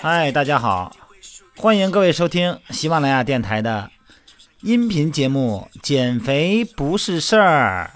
嗨，大家好，欢迎各位收听喜马拉雅电台的音频节目《减肥不是事儿》。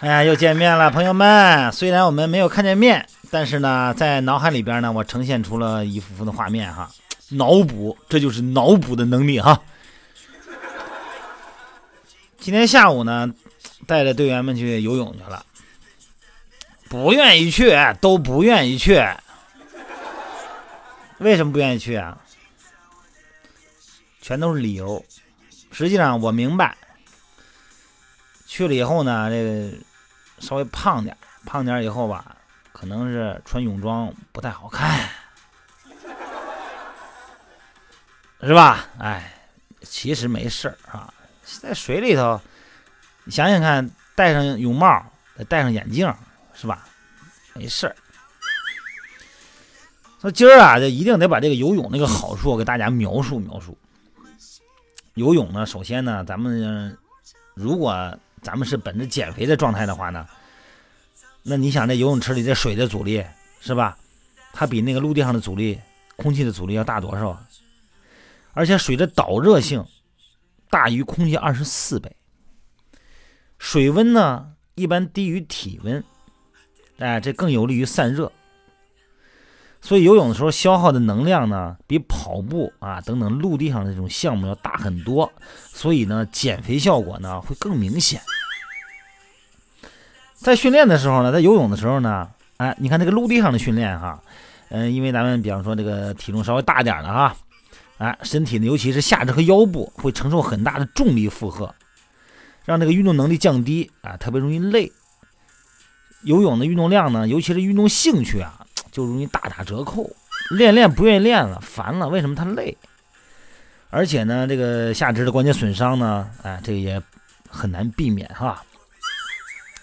哎呀，又见面了，朋友们。虽然我们没有看见面，但是呢，在脑海里边呢，我呈现出了一幅幅的画面哈。脑补，这就是脑补的能力哈。今天下午呢，带着队员们去游泳去了。不愿意去，都不愿意去。为什么不愿意去啊？全都是理由。实际上我明白，去了以后呢，这个稍微胖点，胖点以后吧，可能是穿泳装不太好看，是吧？哎，其实没事儿啊，在水里头，你想想看，戴上泳帽，再戴上眼镜。是吧？没事儿。说今儿啊，就一定得把这个游泳那个好处给大家描述描述。游泳呢，首先呢，咱们如果咱们是本着减肥的状态的话呢，那你想这游泳池里这水的阻力是吧？它比那个陆地上的阻力、空气的阻力要大多少？而且水的导热性大于空气二十四倍，水温呢一般低于体温。哎，这更有利于散热，所以游泳的时候消耗的能量呢，比跑步啊等等陆地上的这种项目要大很多，所以呢，减肥效果呢会更明显。在训练的时候呢，在游泳的时候呢，哎，你看这个陆地上的训练哈，嗯，因为咱们比方说这个体重稍微大点的哈，哎，身体呢尤其是下肢和腰部会承受很大的重力负荷，让这个运动能力降低啊，特别容易累。游泳的运动量呢，尤其是运动兴趣啊，就容易大打折扣。练练不愿意练了，烦了，为什么他累？而且呢，这个下肢的关节损伤呢，哎，这个也很难避免哈。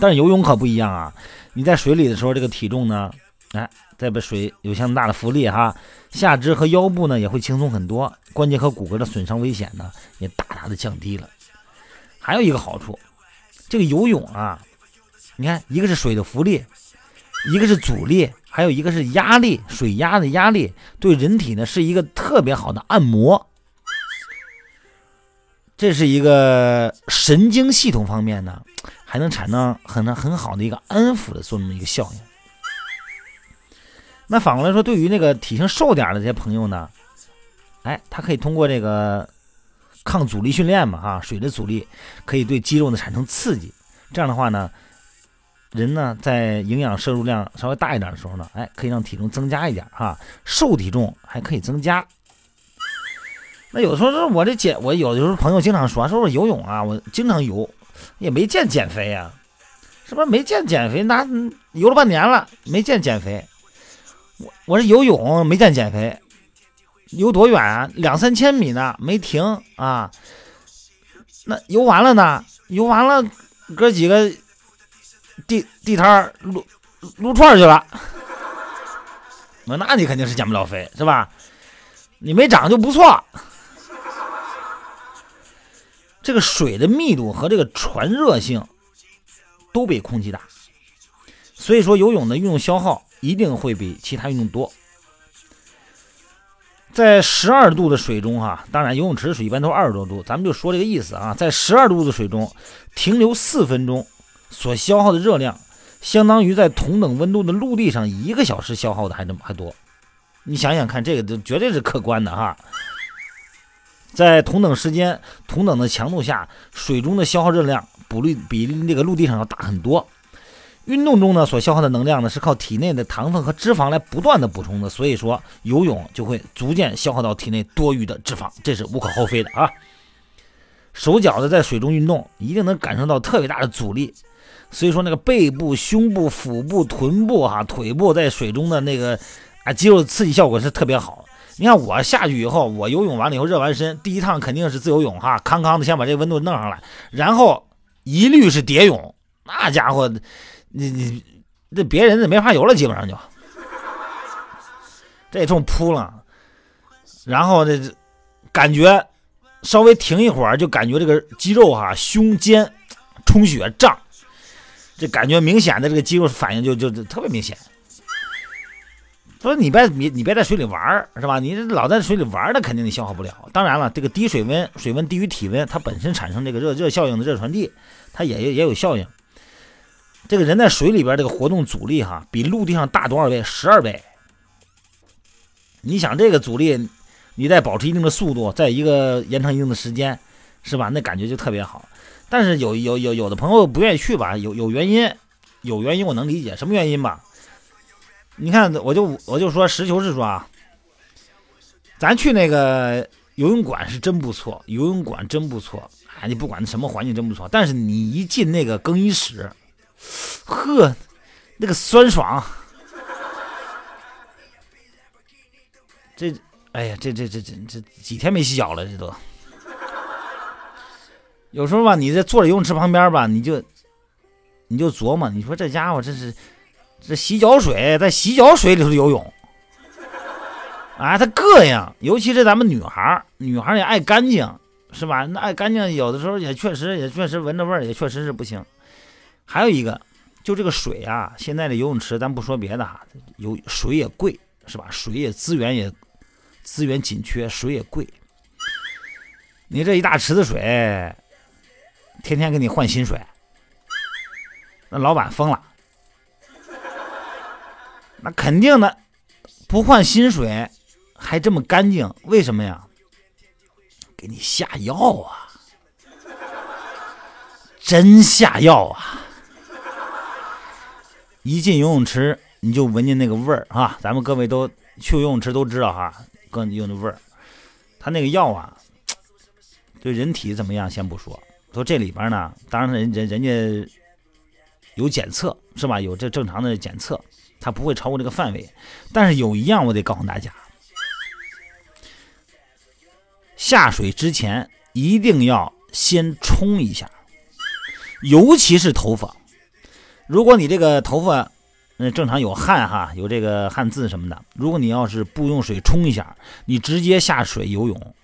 但是游泳可不一样啊，你在水里的时候，这个体重呢，哎，在被水有相当大的浮力哈，下肢和腰部呢也会轻松很多，关节和骨骼的损伤危险呢也大大的降低了。还有一个好处，这个游泳啊。你看，一个是水的浮力，一个是阻力，还有一个是压力，水压的压力对人体呢是一个特别好的按摩。这是一个神经系统方面呢，还能产生很很好的一个安抚的这么一个效应。那反过来说，对于那个体型瘦点的这些朋友呢，哎，他可以通过这个抗阻力训练嘛，哈，水的阻力可以对肌肉呢产生刺激，这样的话呢。人呢，在营养摄入量稍微大一点的时候呢，哎，可以让体重增加一点哈，瘦体重还可以增加。那有的时候是我这减，我有的时候朋友经常说，说我游泳啊，我经常游，也没见减肥呀，是不是没见减肥？那游了半年了，没见减肥。我我是游泳没见减肥，游多远啊？两三千米呢，没停啊。那游完了呢？游完了，哥几个。地地摊撸撸串去了，那那你肯定是减不了肥，是吧？你没长就不错。这个水的密度和这个传热性都比空气大，所以说游泳的运动消耗一定会比其他运动多。在十二度的水中，哈，当然游泳池水一般都是二十多度，咱们就说这个意思啊，在十二度的水中停留四分钟。所消耗的热量，相当于在同等温度的陆地上一个小时消耗的还这么还多。你想想看，这个就绝对是客观的哈。在同等时间、同等的强度下，水中的消耗热量不率比那个陆地上要大很多。运动中呢，所消耗的能量呢，是靠体内的糖分和脂肪来不断的补充的。所以说，游泳就会逐渐消耗到体内多余的脂肪，这是无可厚非的啊。手脚的在水中运动，一定能感受到特别大的阻力。所以说，那个背部、胸部、腹部、臀部、哈腿部在水中的那个啊肌肉刺激效果是特别好。你看我下去以后，我游泳完了以后热完身，第一趟肯定是自由泳哈，康康的先把这温度弄上来，然后一律是蝶泳。那家伙，你你这别人这没法游了，基本上就这冲扑了，然后这感觉稍微停一会儿，就感觉这个肌肉哈胸肩充血胀。这感觉明显的这个肌肉反应就就就特别明显。说你别你你别在水里玩是吧？你老在水里玩，那肯定你消耗不了。当然了，这个低水温，水温低于体温，它本身产生这个热热效应的热传递，它也也有效应。这个人在水里边这个活动阻力哈，比陆地上大多少倍？十二倍。你想这个阻力，你再保持一定的速度，在一个延长一定的时间，是吧？那感觉就特别好。但是有有有有的朋友不愿意去吧，有有原因，有原因我能理解，什么原因吧？你看，我就我就说实求是说啊，咱去那个游泳馆是真不错，游泳馆真不错，哎，你不管什么环境真不错，但是你一进那个更衣室，呵，那个酸爽，这，哎呀，这这这这这几天没洗脚了，这都。有时候吧，你在坐在游泳池旁边吧，你就你就琢磨，你说这家伙这是。这洗脚水在洗脚水里头游泳，啊，它膈应，尤其是咱们女孩女孩也爱干净，是吧？那爱干净，有的时候也确实也确实闻着味儿，也确实是不行。还有一个，就这个水啊，现在的游泳池，咱不说别的哈，有水也贵，是吧？水也资源也资源紧缺，水也贵。你这一大池子水，天天给你换新水，那老板疯了。那肯定的，不换新水还这么干净，为什么呀？给你下药啊！真下药啊！一进游泳池你就闻见那个味儿啊！咱们各位都去游泳池都知道哈，跟用的味儿，他那个药啊，对人体怎么样？先不说，说这里边呢，当然人人人家有检测是吧？有这正常的检测。它不会超过这个范围，但是有一样我得告诉大家：下水之前一定要先冲一下，尤其是头发。如果你这个头发，嗯，正常有汗哈，有这个汗渍什么的，如果你要是不用水冲一下，你直接下水游泳，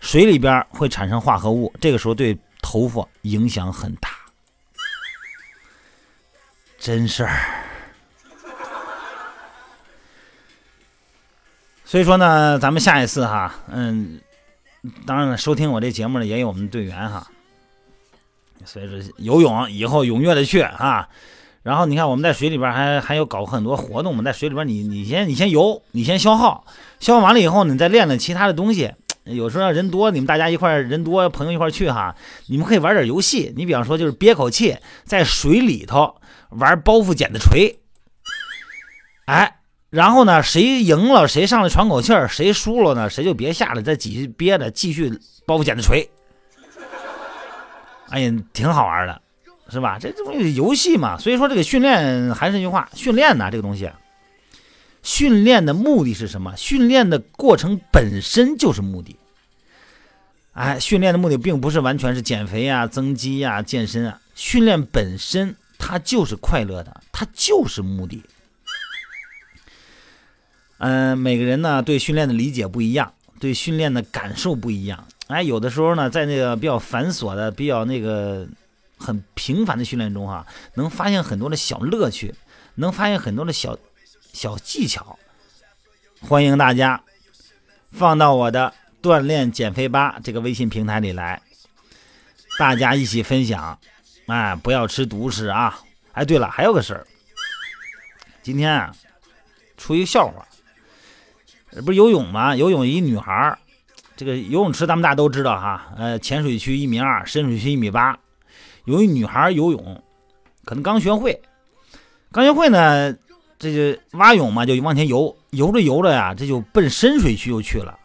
水里边会产生化合物，这个时候对头发影响很大，真事儿。所以说呢，咱们下一次哈，嗯，当然了，收听我这节目的也有我们队员哈。所以说游泳以后踊跃的去啊，然后你看我们在水里边还还有搞很多活动嘛，在水里边你你先你先游，你先消耗，消耗完了以后你再练练其他的东西。有时候人多，你们大家一块人多，朋友一块去哈，你们可以玩点游戏。你比方说就是憋口气，在水里头玩包袱剪子锤，哎。然后呢，谁赢了谁上来喘口气儿，谁输了呢，谁就别下来，再继续憋着，继续包袱剪子锤。哎呀，挺好玩的，是吧？这东西游戏嘛，所以说这个训练还是那句话，训练呢这个东西，训练的目的是什么？训练的过程本身就是目的。哎，训练的目的并不是完全是减肥呀、增肌呀、健身啊，训练本身它就是快乐的，它就是目的。嗯，每个人呢对训练的理解不一样，对训练的感受不一样。哎，有的时候呢，在那个比较繁琐的、比较那个很平凡的训练中，哈，能发现很多的小乐趣，能发现很多的小小技巧。欢迎大家放到我的锻炼减肥吧这个微信平台里来，大家一起分享。哎，不要吃独食啊！哎，对了，还有个事儿，今天啊，出一个笑话。不是游泳吗？游泳一女孩，这个游泳池咱们大家都知道哈。呃，浅水区一米二，深水区一米八。有一女孩游泳，可能刚学会，刚学会呢，这就蛙泳嘛，就往前游，游着游着呀，这就奔深水区就去了。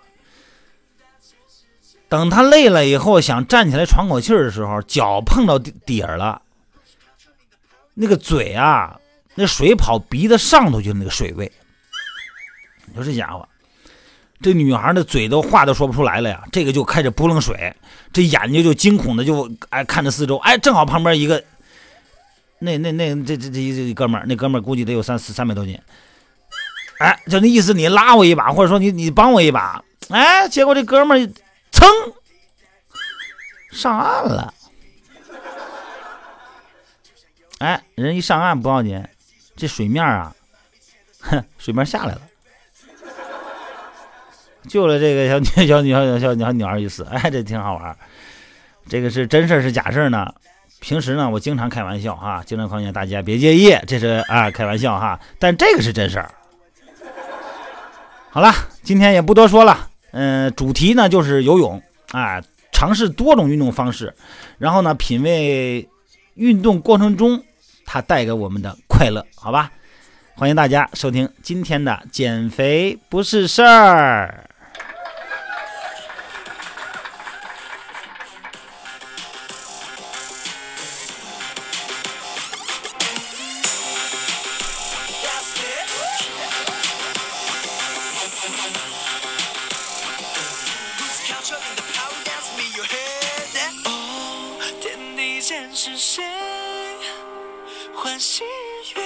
等他累了以后，想站起来喘口气的时候，脚碰到底底儿了，那个嘴啊，那水跑鼻子上头去，那个水位。你说这家伙。这女孩的嘴都话都说不出来了呀，这个就开始扑棱水，这眼睛就惊恐的就哎看着四周，哎，正好旁边一个，那那那这这这这哥们儿，那哥们儿估计得有三四三百多斤，哎，就那意思，你拉我一把，或者说你你帮我一把，哎，结果这哥们儿噌上岸了，哎，人一上岸不要紧，这水面啊，哼，水面下来了，救了这个小女小女小小小小女孩一死。哎，这挺好玩。这个是真事是假事呢？平时呢，我经常开玩笑哈，经常况且大家别介意，这是啊开玩笑哈。但这个是真事儿。好了，今天也不多说了，嗯，主题呢就是游泳啊，尝试多种运动方式，然后呢品味运动过程中它带给我们的快乐，好吧？欢迎大家收听今天的减肥不是事儿。是谁欢喜月？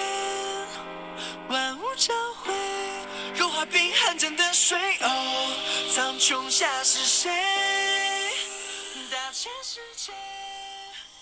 万物交汇，融化冰寒江的水。哦，苍穹下是谁？大千世界。